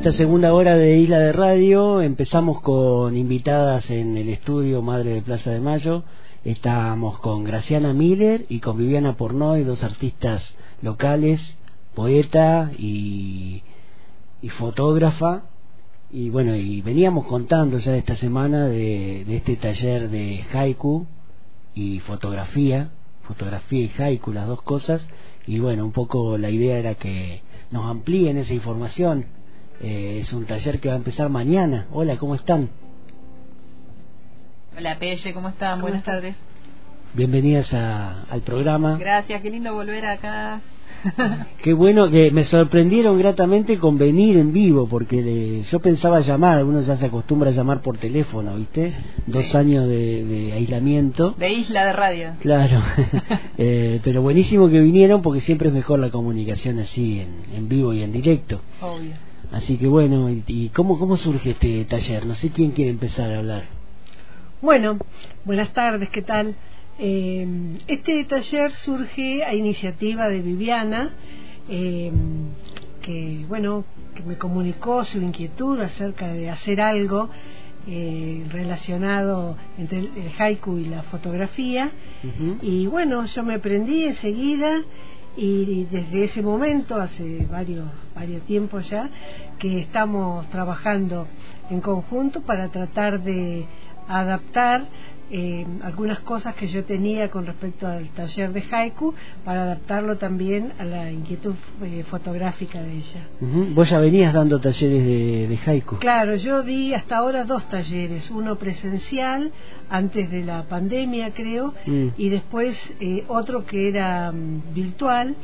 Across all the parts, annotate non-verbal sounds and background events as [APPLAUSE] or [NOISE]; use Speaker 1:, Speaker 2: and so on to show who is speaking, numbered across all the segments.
Speaker 1: esta segunda hora de Isla de Radio empezamos con invitadas en el estudio Madre de Plaza de Mayo. Estamos con Graciana Miller y con Viviana Pornoy, dos artistas locales, poeta y, fotógrafa. Y bueno, y veníamos contando ya esta semana de, de este taller de haiku y fotografía, fotografía y haiku, las dos cosas. Y bueno, un poco la idea era que nos amplíen esa información. Eh, es un taller que va a empezar mañana. Hola, ¿cómo están?
Speaker 2: Hola, Pelle, ¿cómo están? Buenas tardes.
Speaker 1: Bienvenidas a, al programa.
Speaker 2: Gracias, qué lindo volver acá. [LAUGHS]
Speaker 1: Qué bueno que me sorprendieron gratamente con venir en vivo, porque le- yo pensaba llamar, uno ya se acostumbra a llamar por teléfono, ¿viste? Dos
Speaker 2: Sí.
Speaker 1: años de, de aislamiento.
Speaker 2: De Isla de Radio.
Speaker 1: Claro, [LAUGHS] [LAUGHS] Eh, pero buenísimo que vinieron porque siempre es mejor la comunicación así, en, en vivo y en directo.
Speaker 2: Obvio.
Speaker 1: Así que bueno, ¿y, cómo, cómo surge este taller? No sé quién quiere empezar a hablar.
Speaker 3: Bueno, buenas tardes, ¿qué tal? Eh, este taller surge a iniciativa de Viviana, eh, que bueno, que me comunicó su inquietud acerca de hacer algo eh, relacionado entre el, el haiku y la fotografía. Y bueno, yo me prendí enseguida y desde ese momento, hace varios, varios tiempos ya, que estamos trabajando en conjunto para tratar de adaptar eh, algunas cosas que yo tenía con respecto al taller de haiku para adaptarlo también a la inquietud eh, fotográfica de ella.
Speaker 1: Vos ya venías dando talleres de, de haiku.
Speaker 3: Claro, yo di hasta ahora dos talleres, uno presencial antes de la pandemia creo,
Speaker 1: Mm.
Speaker 3: y después eh, otro que era mm, virtual,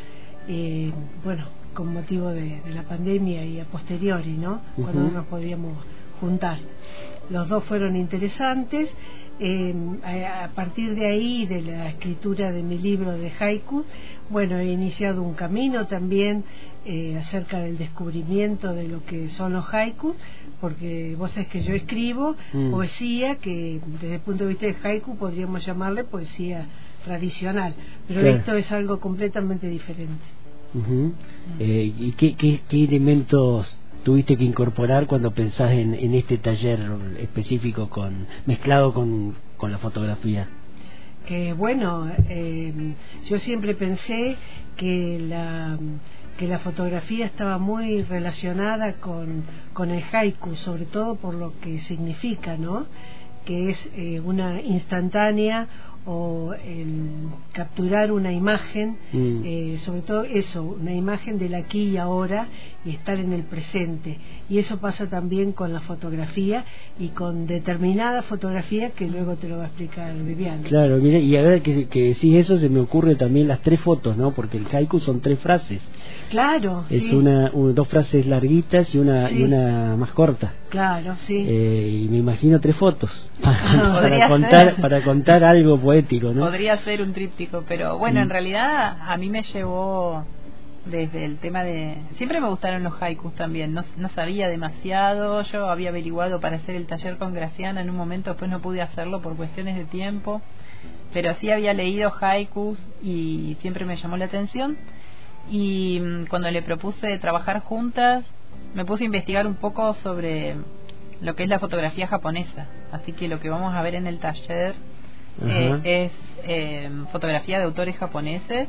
Speaker 3: eh, bueno, con motivo de, de la pandemia y a posteriori, ¿no? Cuando no nos podíamos juntar. Los dos fueron interesantes. Eh, a, partir de ahí, de la escritura de mi libro de haiku, bueno, he iniciado un camino también eh, acerca del descubrimiento de lo que son los haikus, porque vos sabés que yo escribo
Speaker 1: Mm.
Speaker 3: poesía que desde el punto de vista de haiku podríamos llamarle poesía tradicional, pero
Speaker 1: Claro.
Speaker 3: esto es algo completamente diferente.
Speaker 1: Ujú. Eh, ¿Y qué, qué, qué elementos tuviste que incorporar cuando pensás en, en este taller específico con mezclado con, la fotografía?
Speaker 3: que bueno, eh, yo siempre pensé que la que la fotografía estaba muy relacionada con, con el haiku, sobre todo por lo que significa, ¿no? Que es eh, una instantánea o el capturar una imagen,
Speaker 1: Mm.
Speaker 3: eh, sobre todo eso, una imagen del aquí y ahora y estar en el presente. Y eso pasa también con la fotografía y con determinada fotografía que luego te lo va a explicar Viviana.
Speaker 1: Claro, mire, y ahora que, que decís eso se me ocurre también las tres fotos, ¿no? Porque el haiku son tres frases.
Speaker 3: Claro,
Speaker 1: Es
Speaker 3: sí,
Speaker 1: una, un- dos frases larguitas y una, y una más corta.
Speaker 3: claro, sí.
Speaker 1: Eh, y me imagino tres fotos [LAUGHS] para, [LAUGHS] contar para contar algo poético, ¿no?
Speaker 2: Podría ser un tríptico, pero bueno,
Speaker 1: Mm.
Speaker 2: en realidad a mí me llevó desde el tema de... Siempre me gustaron los haikus también, no, no sabía demasiado, yo había averiguado para hacer el taller con Graciana en un momento, después no pude hacerlo por cuestiones de tiempo, pero sí había leído haikus y siempre me llamó la atención y mm, cuando le propuse trabajar juntas me puse a investigar un poco sobre lo que es la fotografía japonesa, así que lo que vamos a ver en el taller eh, es eh, fotografía de autores japoneses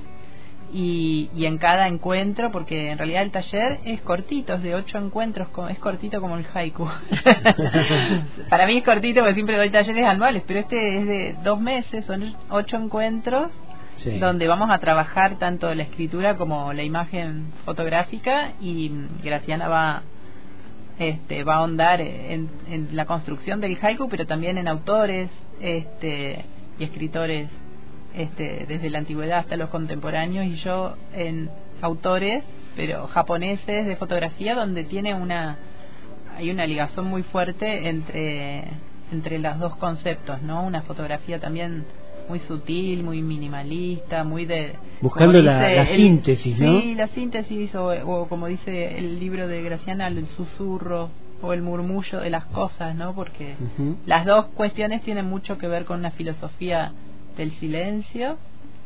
Speaker 2: y, y en cada encuentro, porque en realidad el taller es cortito, es de ocho encuentros, es cortito como el haiku. [LAUGHS] Para mí es cortito porque siempre doy talleres anuales, pero este es de dos meses, son ocho encuentros
Speaker 1: Sí.
Speaker 2: donde vamos a trabajar tanto la escritura como la imagen fotográfica y Graciana va este va a ahondar en, en la construcción del haiku pero también en autores este y escritores este desde la antigüedad hasta los contemporáneos y yo en autores pero japoneses de fotografía donde tiene una hay una ligazón muy fuerte entre entre los dos conceptos no una fotografía también muy sutil, muy minimalista, muy de...
Speaker 1: Buscando la- síntesis, ¿no?
Speaker 2: Sí, la síntesis, o, o como dice el libro de Graciana, el susurro o el murmullo de las cosas, ¿no? Porque las dos cuestiones tienen mucho que ver con una filosofía del silencio,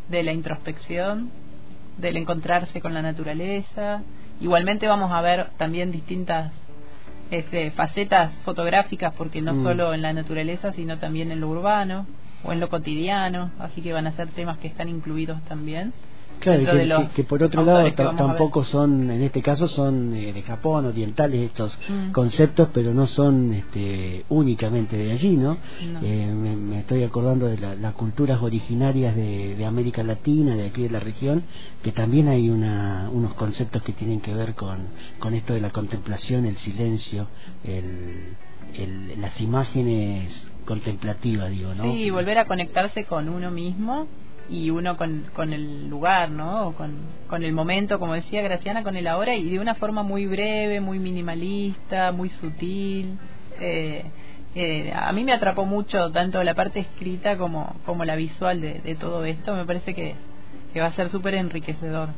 Speaker 2: de la introspección, del encontrarse con la naturaleza. Igualmente vamos a ver también distintas este, facetas fotográficas, porque no
Speaker 1: Mm.
Speaker 2: solo en la naturaleza, sino también en lo urbano o en lo cotidiano, así que van a ser temas que están incluidos también.
Speaker 1: Claro, que,
Speaker 2: de los
Speaker 1: que- que por otro lado tampoco son, en este caso son eh, de Japón, orientales estos
Speaker 2: Mm.
Speaker 1: conceptos, pero no son este, únicamente de allí, ¿no?
Speaker 2: No.
Speaker 1: Eh, me, me estoy acordando de la- las culturas originarias de, de América Latina, de aquí de la región, que también hay una, unos conceptos que tienen que ver con, con esto de la contemplación, el silencio, el, el- las imágenes contemplativas, digo, ¿no?
Speaker 2: Sí, volver a conectarse con uno mismo y uno con, con el lugar, ¿no? Con, con el momento, como decía Graciana, con el ahora y de una forma muy breve, muy minimalista, muy sutil. Eh, eh, a mí me atrapó mucho tanto la parte escrita como, como la visual de, de todo esto. Me parece que, que va a ser súper enriquecedor.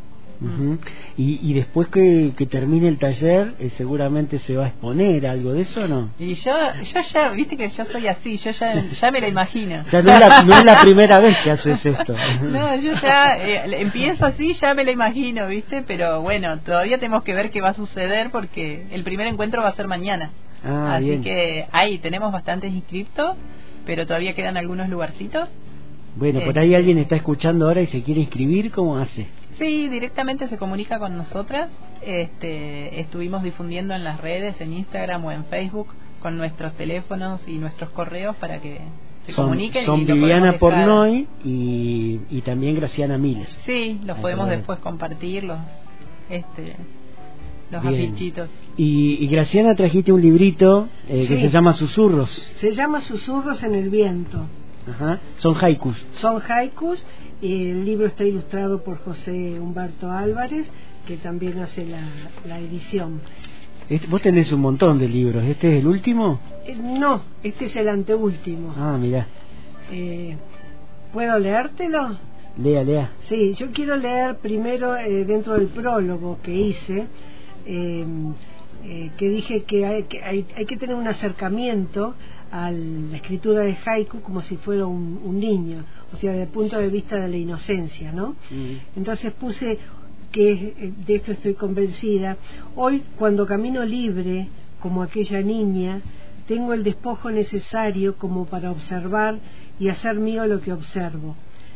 Speaker 1: Ujú. y, y después que, que termine el taller, eh, seguramente se va a exponer algo de eso, ¿o ¿no?
Speaker 2: Y yo, yo ya, viste que yo soy así, yo ya, ya me la imagino.
Speaker 1: Ya no es la, no es la primera vez que haces [LAUGHS] esto.
Speaker 2: No, yo ya eh, empiezo así, ya me la imagino, ¿viste? Pero bueno, todavía tenemos que ver qué va a suceder porque el primer encuentro va a ser mañana.
Speaker 1: Ah,
Speaker 2: así
Speaker 1: bien.
Speaker 2: que ahí tenemos bastantes inscriptos, pero todavía quedan algunos lugarcitos.
Speaker 1: Bueno, por
Speaker 2: Eh,
Speaker 1: ahí alguien está escuchando ahora y se quiere inscribir, ¿cómo hace?
Speaker 2: Sí, directamente se comunica con nosotras. Este, estuvimos difundiendo en las redes, en Instagram o en Facebook, con nuestros teléfonos y nuestros correos para que se
Speaker 1: son
Speaker 2: comuniquen.
Speaker 1: son
Speaker 2: y
Speaker 1: Viviana. Pornoy y, y también Graciana Miller.
Speaker 2: Sí, los
Speaker 1: Ahí
Speaker 2: podemos después compartir, los, este, los
Speaker 1: Bien.
Speaker 2: afichitos.
Speaker 1: Y, y Graciana trajiste un librito eh, que se llama Susurros.
Speaker 3: Se llama Susurros en el Viento.
Speaker 1: Ajá. Son haikus.
Speaker 3: Son haikus y el libro está ilustrado por José Humberto Álvarez, que también hace la, la edición.
Speaker 1: Este- vos tenés un montón de libros. ¿Este es el último?
Speaker 3: Eh, no, este es el anteúltimo.
Speaker 1: Ah, mirá.
Speaker 3: Eh, ¿Puedo leértelo?
Speaker 1: Lea, lea.
Speaker 3: Sí, yo quiero leer primero eh, dentro del prólogo que hice, eh, que dije que, hay, que hay, hay que tener un acercamiento a la escritura de haiku como si fuera un, un niño, o sea, desde el punto de vista de la inocencia, ¿no? Entonces puse que eh, de esto estoy convencida. Hoy, cuando camino libre, como aquella niña, tengo el despojo necesario como para observar y hacer mío lo que observo.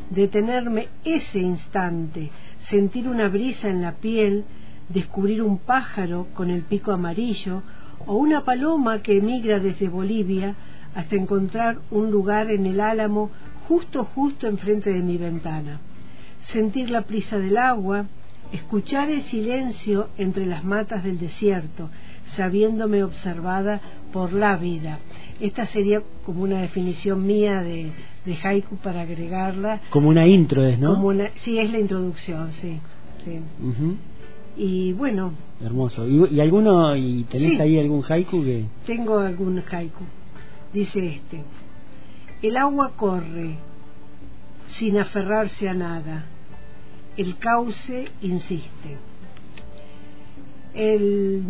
Speaker 3: Detenerme ese instante, sentir una brisa en la piel, descubrir un pájaro con el pico amarillo o una paloma que emigra desde Bolivia hasta encontrar un lugar en el álamo justo justo enfrente de mi ventana sentir la prisa del agua, escuchar el silencio entre las matas del desierto, sabiéndome observada por la vida. Esta sería como una definición mía de, de haiku para agregarla.
Speaker 1: Como una intro es, ¿no?
Speaker 3: Como una, sí, es la introducción, sí. sí. Y bueno,
Speaker 1: Hermoso. ¿Y, y alguno, y tenés
Speaker 3: Sí.
Speaker 1: ahí algún haiku que...?
Speaker 3: tengo algún haiku. Dice este, el agua corre sin aferrarse a nada, el cauce insiste. El,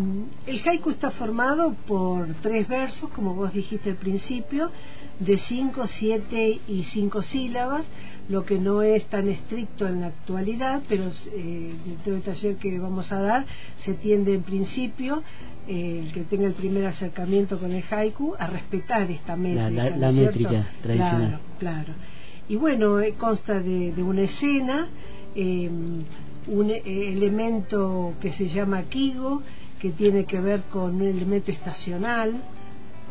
Speaker 3: el haiku está formado por tres versos, como vos dijiste al principio, de cinco, siete y cinco sílabas, lo que no es tan estricto en la actualidad, pero eh, dentro del taller que vamos a dar se tiende en principio, eh, el que tenga el primer acercamiento con el haiku, a respetar esta métrica.
Speaker 1: la-
Speaker 3: ¿no
Speaker 1: la
Speaker 3: cierto?
Speaker 1: métrica tradicional.
Speaker 3: Claro, claro. Y bueno, eh, consta de, de una escena, eh, un eh, elemento que se llama Kigo, que tiene que ver con un elemento estacional.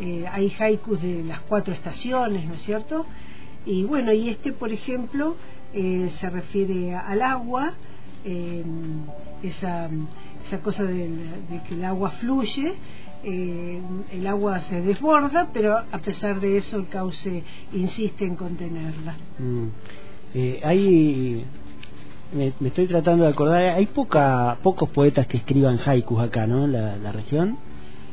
Speaker 3: Eh, hay haikus de las cuatro estaciones, ¿no es cierto? Y bueno, y este, por ejemplo, eh, se refiere al agua, esa, esa cosa de, que el agua fluye, el agua se desborda, pero a pesar de eso el cauce insiste en contenerla.
Speaker 1: Mm. Hay... Me, me estoy tratando de acordar, hay poca, pocos poetas que escriban haikus acá, ¿no? En la, la región.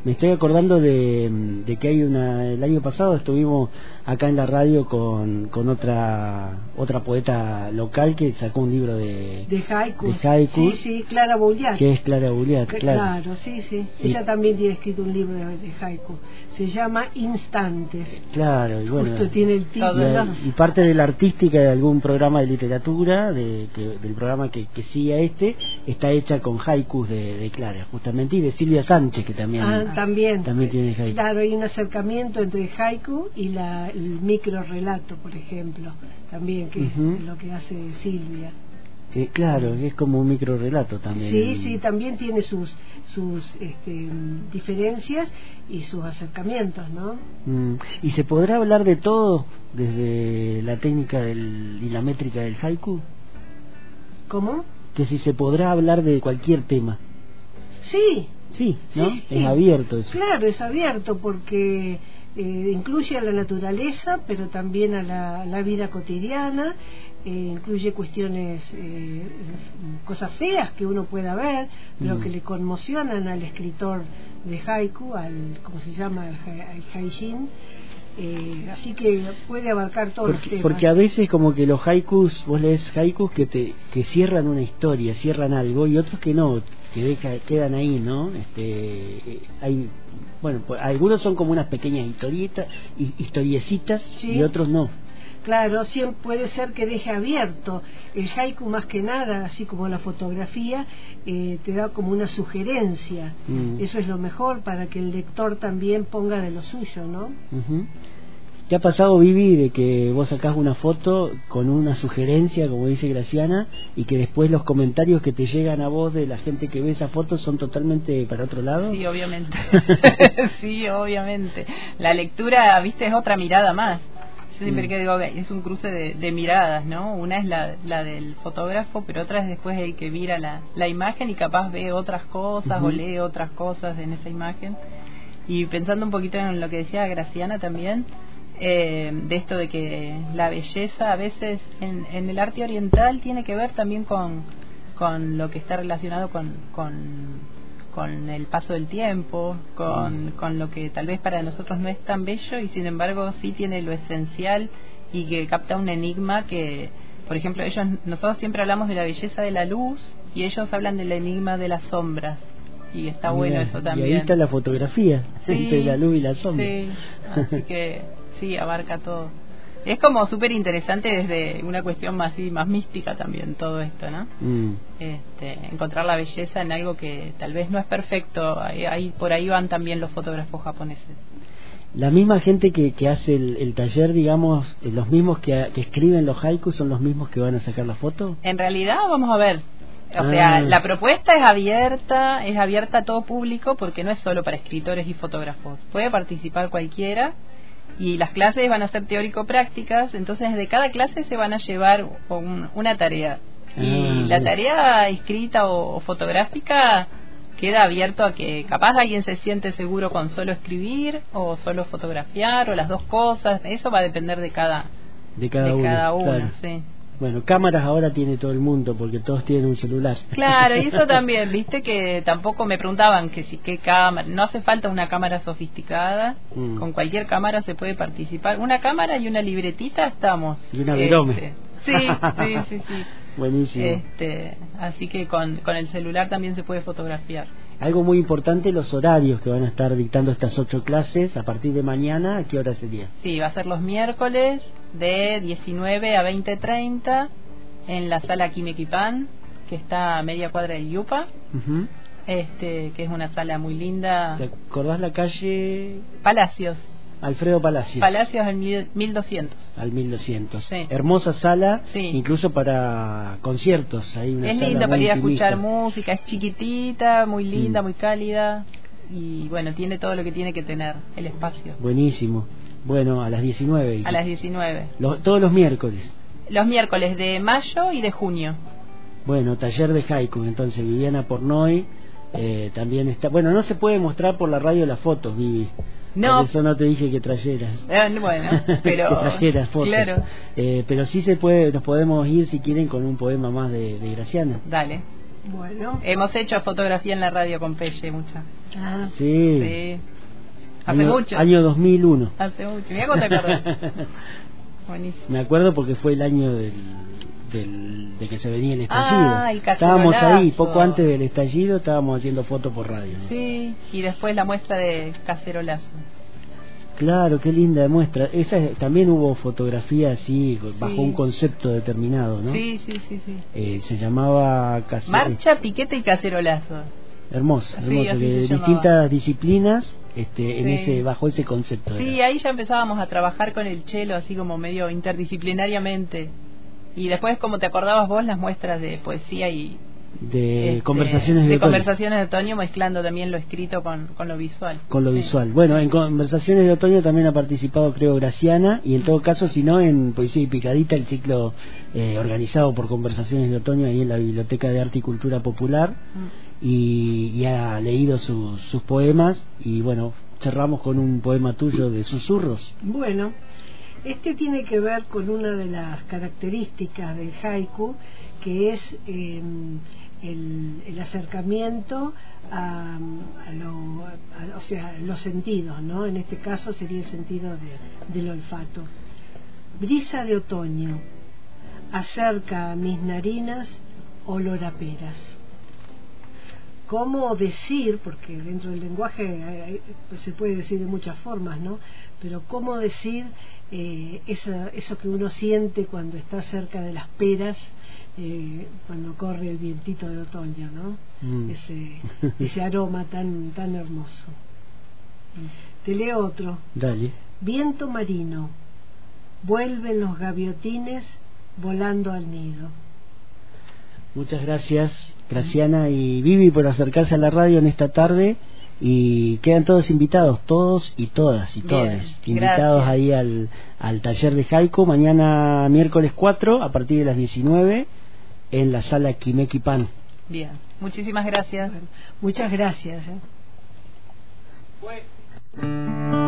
Speaker 1: Me estoy acordando de, de que hay una... El año pasado estuvimos acá en la radio con, con otra otra poeta local que sacó un libro de...
Speaker 3: De haikus.
Speaker 1: De haikus.
Speaker 3: Sí, sí, Clara Bouliat.
Speaker 1: que es Clara Buliat,
Speaker 3: Que-
Speaker 1: claro.
Speaker 3: sí, sí.
Speaker 1: Y-
Speaker 3: Ella también tiene escrito un libro de, de haiku. Se llama Instantes.
Speaker 1: Claro, y bueno...
Speaker 3: Justo tiene el título.
Speaker 1: y, y parte de la artística de algún programa de literatura, de, que- del programa que, que sigue a este, está hecha con haikus de, de Clara, justamente, y de Silvia Sánchez, que también
Speaker 3: Ah, también.
Speaker 1: También tiene haiku.
Speaker 3: Claro, hay un acercamiento entre el haiku y la, el micro relato, por ejemplo, también, que es lo que hace Silvia.
Speaker 1: Eh, claro, es como un micro relato también.
Speaker 3: Sí, sí, también tiene sus sus este, diferencias y sus acercamientos, ¿no?
Speaker 1: Mm, ¿Y se podrá hablar de todo desde la técnica del, y la métrica del haiku?
Speaker 3: ¿Cómo?
Speaker 1: Que si se podrá hablar de cualquier tema.
Speaker 3: Sí,
Speaker 1: Sí, ¿no?
Speaker 3: Sí, sí.
Speaker 1: Es abierto eso.
Speaker 3: Claro, es abierto porque eh, incluye a la naturaleza, pero también a la, la vida cotidiana, eh, incluye cuestiones, eh, cosas feas que uno pueda ver, pero
Speaker 1: Mm.
Speaker 3: que le conmocionan al escritor de haiku, al, ¿cómo se llama? Al, ha- al haijin. Eh, así que puede abarcar todos los
Speaker 1: Porque,
Speaker 3: temas.
Speaker 1: porque a veces como que los haikus, vos lees haikus que te que cierran una historia, cierran algo y otros que no, que deja- quedan ahí, ¿no? Este, eh, hay, bueno, algunos son como unas pequeñas historietas, hi- historiecitas
Speaker 3: Sí.
Speaker 1: y otros no.
Speaker 3: Claro, siempre puede ser que deje abierto. El haiku más que nada, así como la fotografía, eh, te da como una sugerencia.
Speaker 1: Mm.
Speaker 3: Eso es lo mejor para que el lector también ponga de lo suyo, ¿no?
Speaker 1: ¿Te ha pasado, Vivi, de que vos sacás una foto con una sugerencia, como dice Graciana, y que después los comentarios que te llegan a vos de la gente que ve esa foto son totalmente para otro lado?
Speaker 2: Sí, obviamente. [LAUGHS] [LAUGHS] sí, obviamente. La lectura, viste, es otra mirada más. Siempre
Speaker 1: Mm.
Speaker 2: que digo, es un cruce de, de miradas, ¿no? Una es la, la del fotógrafo, pero otra es después el que mira la, la imagen y capaz ve otras cosas o lee otras cosas en esa imagen. Y pensando un poquito en lo que decía Graciana también, eh, de esto de que la belleza a veces en, en el arte oriental tiene que ver también con, con lo que está relacionado con, con, con el paso del tiempo, con, con lo que tal vez para nosotros no es tan bello y sin embargo sí tiene lo esencial y que capta un enigma que, por ejemplo, ellos nosotros siempre hablamos de la belleza de la luz y ellos hablan del enigma de las sombras y está bueno eso
Speaker 1: Y
Speaker 2: también.
Speaker 1: ahí está la fotografía, [LAUGHS]
Speaker 2: Sí,
Speaker 1: entre la luz y la sombra.
Speaker 2: Sí, así que [LAUGHS] sí, abarca todo. Es como súper interesante desde una cuestión más, así, más mística también todo esto, ¿no?
Speaker 1: Mm.
Speaker 2: Este, encontrar la belleza en algo que tal vez no es perfecto. Ahí, ahí- por ahí van también los fotógrafos japoneses.
Speaker 1: La misma gente que, que hace el, el taller, digamos, eh, los mismos que, que escriben los haikus son los mismos que van a sacar la foto.
Speaker 2: En realidad, vamos a ver. O
Speaker 1: Ah.
Speaker 2: sea, la propuesta es abierta, es abierta a todo público porque no es solo para escritores y fotógrafos. Puede participar cualquiera y las clases van a ser teórico-prácticas, entonces de cada clase se van a llevar un- una tarea. Y
Speaker 1: Ah,
Speaker 2: la tarea escrita o, o fotográfica queda abierto a que capaz alguien se siente seguro con solo escribir o solo fotografiar o las dos cosas. Eso va a depender de cada,
Speaker 1: De cada
Speaker 2: de
Speaker 1: uno.
Speaker 2: cada uno.
Speaker 1: claro.
Speaker 2: sí.
Speaker 1: Bueno, cámaras ahora tiene todo el mundo porque todos tienen un celular.
Speaker 2: Claro, y [LAUGHS] eso también, viste que tampoco me preguntaban que si qué cámara, no hace falta una cámara sofisticada,
Speaker 1: Mm.
Speaker 2: con cualquier cámara se puede participar. Una cámara y una libretita estamos.
Speaker 1: Y una
Speaker 2: Este, sí, sí, sí, sí. [LAUGHS]
Speaker 1: Buenísimo.
Speaker 2: Este, así que con, con el celular también se puede fotografiar.
Speaker 1: Algo muy importante, los horarios que van a estar dictando estas ocho clases a partir de mañana, ¿a qué hora sería?
Speaker 2: Sí, va a ser los miércoles de 19 a 20.30 en la sala Kimequipan, que está a media cuadra del Yupa, este, que es una sala muy linda.
Speaker 1: ¿Te acordás la calle
Speaker 2: Palacios.
Speaker 1: Alfredo Palacios?
Speaker 2: Palacios al mil- 1200.
Speaker 1: al 1200.
Speaker 2: Sí.
Speaker 1: Hermosa sala,
Speaker 2: Sí.
Speaker 1: incluso para conciertos. Hay una
Speaker 2: Es
Speaker 1: sala
Speaker 2: linda para ir a escuchar música, es chiquitita, muy linda,
Speaker 1: Mm.
Speaker 2: muy cálida y bueno, tiene todo lo que tiene que tener el espacio.
Speaker 1: Buenísimo. Bueno, a las 19.
Speaker 2: A las 19.
Speaker 1: Lo- todos los miércoles.
Speaker 2: Los miércoles de mayo y de junio.
Speaker 1: Bueno, taller de haiku. Entonces, Viviana Pornoy eh, también está. Bueno, no se puede mostrar por la radio las fotos, Vivi.
Speaker 2: No.
Speaker 1: Por eso no te dije que trajeras.
Speaker 2: Eh, bueno, [LAUGHS] pero
Speaker 1: que trajeras fotos.
Speaker 2: claro,
Speaker 1: Eh, pero sí se puede, nos podemos ir si quieren con un poema más de, de Graciana.
Speaker 2: dale.
Speaker 3: Bueno,
Speaker 2: Hemos hecho fotografía en la radio con Pelle, mucha.
Speaker 3: ah,
Speaker 1: Sí.
Speaker 2: Sí. Hace
Speaker 1: año,
Speaker 2: mucho.
Speaker 1: Año 2001.
Speaker 2: Hace mucho. Mira cómo te acordás. [LAUGHS] Buenísimo.
Speaker 1: Me acuerdo porque fue el año del, del- de que se venía el estallido.
Speaker 2: Ah, el
Speaker 1: estábamos ahí, poco antes del estallido, estábamos haciendo fotos por radio.
Speaker 2: Sí, y después la muestra de cacerolazo.
Speaker 1: Claro, qué linda muestra. Esa es- también hubo fotografía así, bajo
Speaker 2: Sí.
Speaker 1: un concepto determinado, ¿no?
Speaker 2: Sí, sí, sí, sí.
Speaker 1: Eh, se llamaba casi-
Speaker 2: Marcha, piquete y cacerolazo.
Speaker 1: hermoso, hermoso, de distintas disciplinas este, en ese bajo ese concepto.
Speaker 2: Sí, ahí ya empezábamos a trabajar con el chelo así como medio interdisciplinariamente. Y después, como te acordabas vos, las muestras de poesía y,
Speaker 1: de este, conversaciones de,
Speaker 2: de
Speaker 1: otoño.
Speaker 2: conversaciones de otoño mezclando también lo escrito con, con lo visual
Speaker 1: con lo visual bueno en conversaciones de otoño también ha participado creo Graciana y en todo caso si no en poesía y picadita el ciclo eh, organizado por conversaciones de otoño ahí en la biblioteca de arte y cultura popular mm. y, y, ha leído sus, sus poemas y bueno cerramos con un poema tuyo de susurros
Speaker 3: bueno este tiene que ver con una de las características del haiku que es eh, el, acercamiento a, lo, o sea, los sentidos, ¿no? En este caso sería el sentido del olfato. Brisa de otoño, acerca a mis narinas olor a peras. ¿Cómo decir, porque dentro del lenguaje pues se puede decir de muchas formas, ¿no? Pero cómo decir eh, eso, eso que uno siente cuando está cerca de las peras eh, cuando corre el vientito de otoño, ¿no? Mm. Ese, [LAUGHS] ese aroma tan, tan hermoso. Te leo otro.
Speaker 1: Dale.
Speaker 3: Viento marino, vuelven los gaviotines volando al nido.
Speaker 1: Muchas gracias, Graciana y Vivi, por acercarse a la radio en esta tarde. Y quedan todos invitados, todos y todas y todas, invitados ahí al, al taller de Jaico mañana miércoles 4 a partir de las 19 en la sala Quimequipan.
Speaker 2: Bien, muchísimas gracias.
Speaker 3: muchas gracias. ¿eh?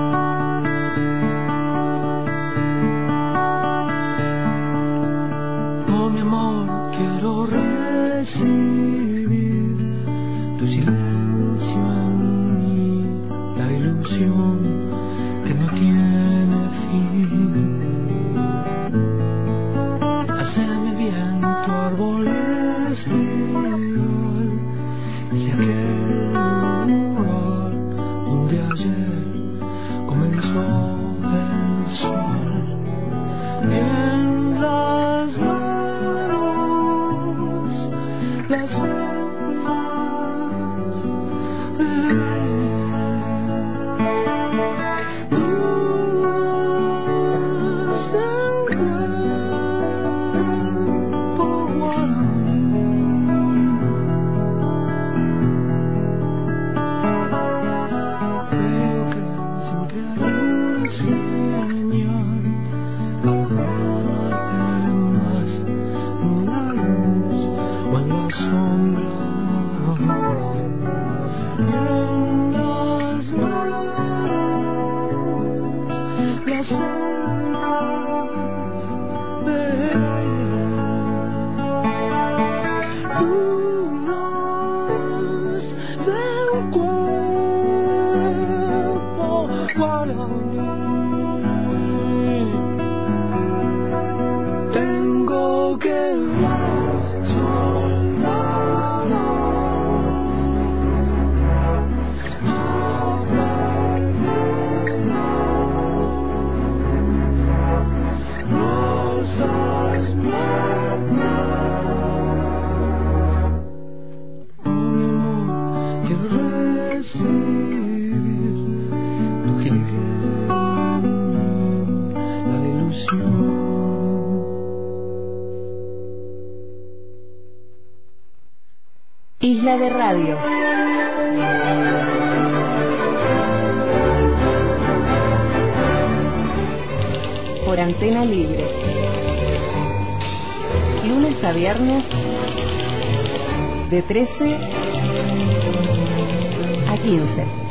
Speaker 4: 别是你
Speaker 5: de Radio. Por antena libre. Lunes a viernes de 13 a 15.